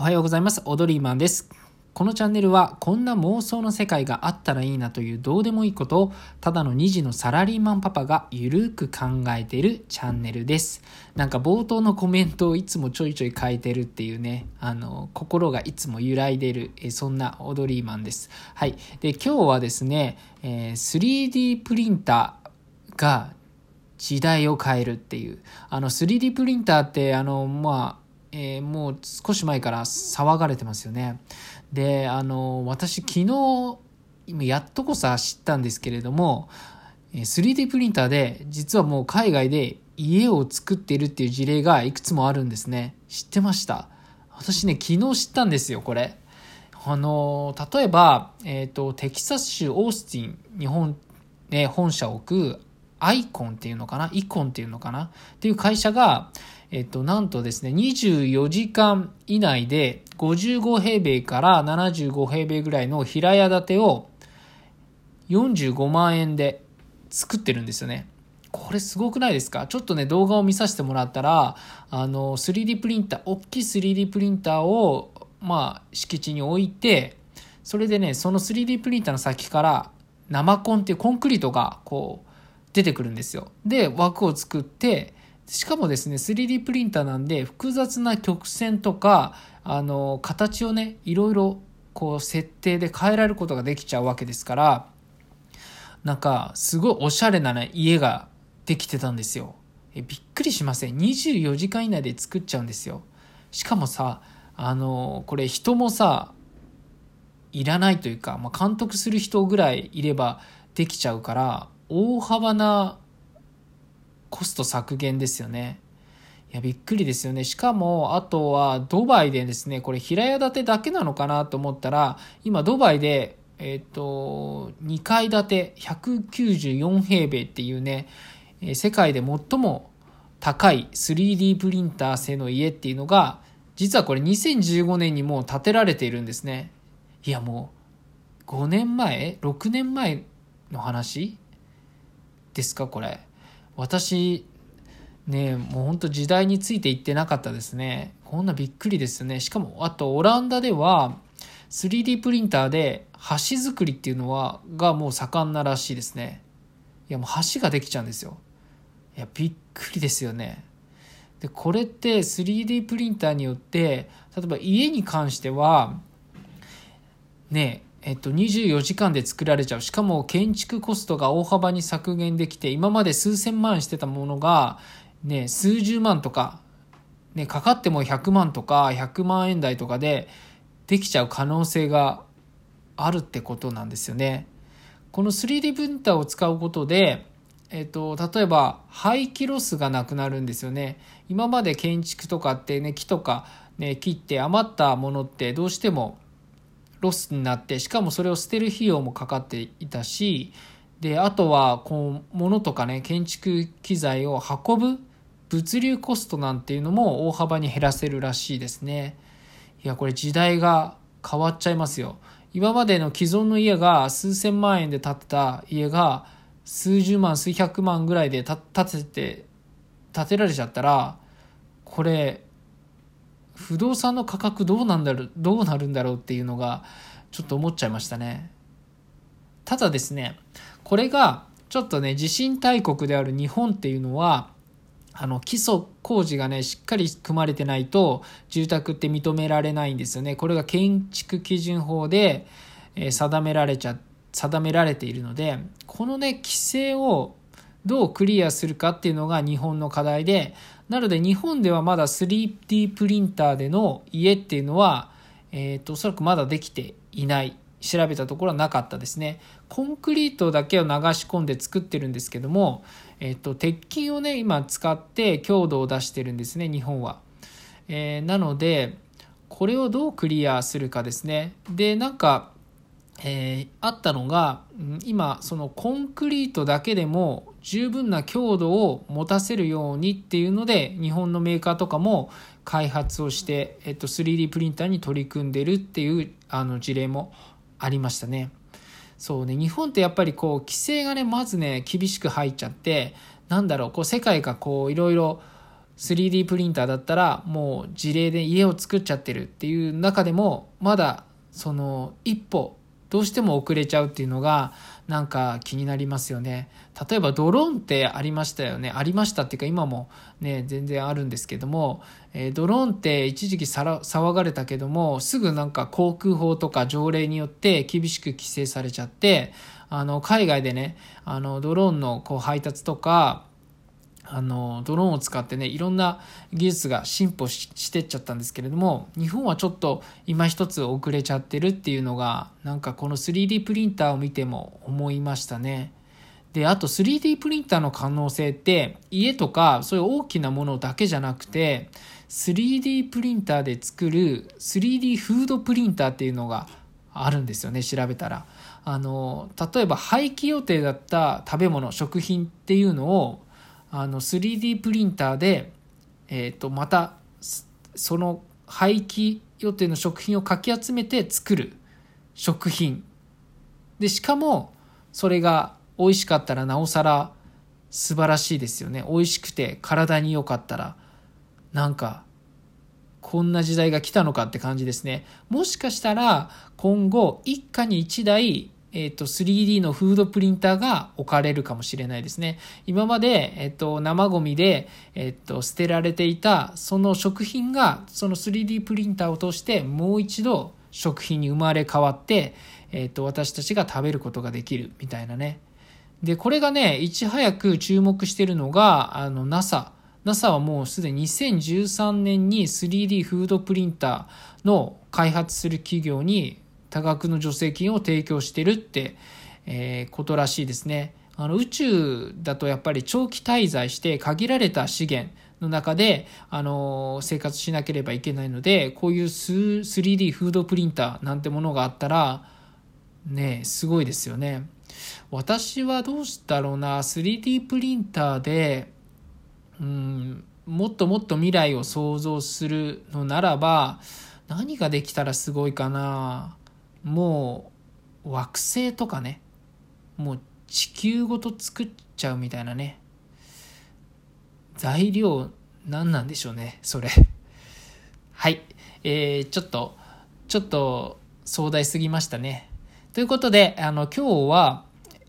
おはようございます。オドリーマンです。このチャンネルはこんな妄想の世界があったらいいなというどうでもいいことをただの2児のサラリーマンパパがゆるく考えてるチャンネルです。なんか冒頭のコメントをいつもちょいちょい変えてるっていうね、あの、心がいつも揺らいでる、えそんなオドリーマンです。はい。で、今日はですね、え、3D プリンターが時代を変えるっていう。あの 3D プリンターってあの、まあ、えー、もう少し前から騒がれてますよね。で、あの、私昨日、今やっとこさ知ったんですけれども、3D プリンターで実はもう海外で家を作っているっていう事例がいくつもあるんですね。知ってました私ね、昨日知ったんですよ、これ。あの、例えば、えっ、ー、と、テキサス州オースティン、日本、ね、本社を置くアイコンっていうのかな？イコンっていうのかな？っていう会社が、えっと、なんとですね、24時間以内で55平米から75平米ぐらいの平屋建てを45万円で作ってるんですよね。これすごくないですか？ちょっとね、動画を見させてもらったら、あの、3D プリンター、大きい 3D プリンターを、まあ、敷地に置いて、それでね、その 3D プリンターの先から生コンっていうコンクリートがこう出てくるんですよ。で、枠を作って、しかもですね、3D プリンターなんで、複雑な曲線とか、あの、形をね、いろいろ、こう、設定で変えられることができちゃうわけですから、なんか、すごいおしゃれなね、家ができてたんですよ。え、びっくりしません？24時間以内で作っちゃうんですよ。しかもさ、あの、これ人もさ、いらないというか、まあ、監督する人ぐらいいればできちゃうから、大幅なコスト削減ですよね。いや、びっくりですよね。しかも、あとは、ドバイでですね、これ平屋建てだけなのかなと思ったら、今、ドバイで、えっ、ー、と、2階建て194平米っていうね、世界で最も高い 3D プリンター製の家っていうのが、実はこれ2015年にもう建てられているんですね。いや、もう、5年前 ?6 年前の話？ですか、これ。私ねもうほんと時代についていってなかったですね。こんなびっくりですね。しかもあとオランダでは 3D プリンターで橋作りっていうのはがもう盛んならしいですね。いやもう橋ができちゃうんですよ。いやびっくりですよね。でこれって 3D プリンターによって例えば家に関してはねえっと、24時間で作られちゃう。しかも建築コストが大幅に削減できて、今まで数千万してたものが、ね、数十万とか、ね、かかっても100万とか100万円台とかでできちゃう可能性があるってことなんですよね。この 3D プリンターを使うことで、えっと、例えば廃棄ロスがなくなるんですよね。今まで建築とかってね、木とかね、切って余ったものってどうしてもロスになってしかもそれを捨てる費用もかかっていたしであとはこう物とかね建築機材を運ぶ物流コストなんていうのも大幅に減らせるらしいですね。いやこれ時代が変わっちゃいますよ。今までの既存の家が数千万円で建てた家が数十万数百万ぐらいで建てて建てられちゃったらこれ不動産の価格どうなんだろう、どうなるんだろうっていうのが、ちょっと思っちゃいましたね。ただですね、これが、ちょっとね、地震大国である日本っていうのは、あの、基礎工事がね、しっかり組まれてないと、住宅って認められないんですよね。これが建築基準法で、え定められちゃ、定められているので、このね、規制をどうクリアするかっていうのが日本の課題で、なので日本ではまだ 3D プリンターでの家っていうのは、えっ、と、おそらくまだできていない。調べたところはなかったですね。コンクリートだけを流し込んで作ってるんですけども、えっ、と、鉄筋をね、今使って強度を出してるんですね、日本は。えー、なので、これをどうクリアするかですね。で、なんか、えー、あったのが、今、そのコンクリートだけでも十分な強度を持たせるようにっていうので、日本のメーカーとかも開発をして、えっと、3D プリンターに取り組んでるっていうあの事例もありましたね。そうね、日本ってやっぱりこう、規制がね、まずね、厳しく入っちゃって、なんだろう、こう、世界がこう、いろいろ 3D プリンターだったらもう事例で家を作っちゃってるっていう中でもまだその一歩どうしても遅れちゃうっていうのがなんか気になりますよね。例えばドローンってありましたよね。ありましたっていうか今もね、全然あるんですけども、えー、ドローンって一時期騒がれたけども、すぐなんか航空法とか条例によって厳しく規制されちゃって、あの、海外でね、あの、ドローンのこう配達とか、あのドローンを使ってねいろんな技術が進歩してっちゃったんですけれども日本はちょっと今一つ遅れちゃってるっていうのがなんかこの 3D プリンターを見ても思いましたね。であと 3D プリンターの可能性って家とかそういう大きなものだけじゃなくて 3D プリンターで作る 3D フードプリンターっていうのがあるんですよね調べたらあの例えば廃棄予定だった食べ物食品っていうのをあの 3D プリンターで、えー、とまたその廃棄予定の食品をかき集めて作る食品。でしかもそれが美味しかったらなおさら素晴らしいですよね。美味しくて体に良かったらなんかこんな時代が来たのかって感じですね。もしかしたら今後一家に一台えっ、ー、と、3D のフードプリンターが置かれるかもしれないですね。今まで、えっ、ー、と、生ゴミで、えっ、ー、と、捨てられていた、その食品が、その 3D プリンターを通して、もう一度食品に生まれ変わって、えっ、と、私たちが食べることができる、みたいなね。で、これがね、いち早く注目してるのが、あの、NASA。NASA はもうすでに2013年に 3D フードプリンターの開発する企業に多額の助成金を提供してるって、えー、ことらしいですね。あの宇宙だとやっぱり長期滞在して限られた資源の中で、あの生活しなければいけないのでこういう 3D フードプリンターなんてものがあったらねすごいですよね。私はどうしたろうな 3D プリンターでうんもっともっと未来を想像するのならば何ができたらすごいかなもう惑星とかねもう地球ごと作っちゃうみたいなね材料何なんでしょうねそれ。はい。えー、ちょっとちょっと壮大すぎましたね。ということであの今日は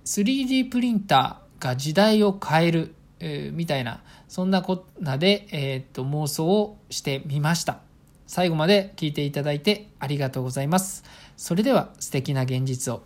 3D プリンターが時代を変える、えー、みたいなそんなこんなで、えー、っと妄想をしてみました。最後まで聞いていただいてありがとうございます。それでは素敵な現実を。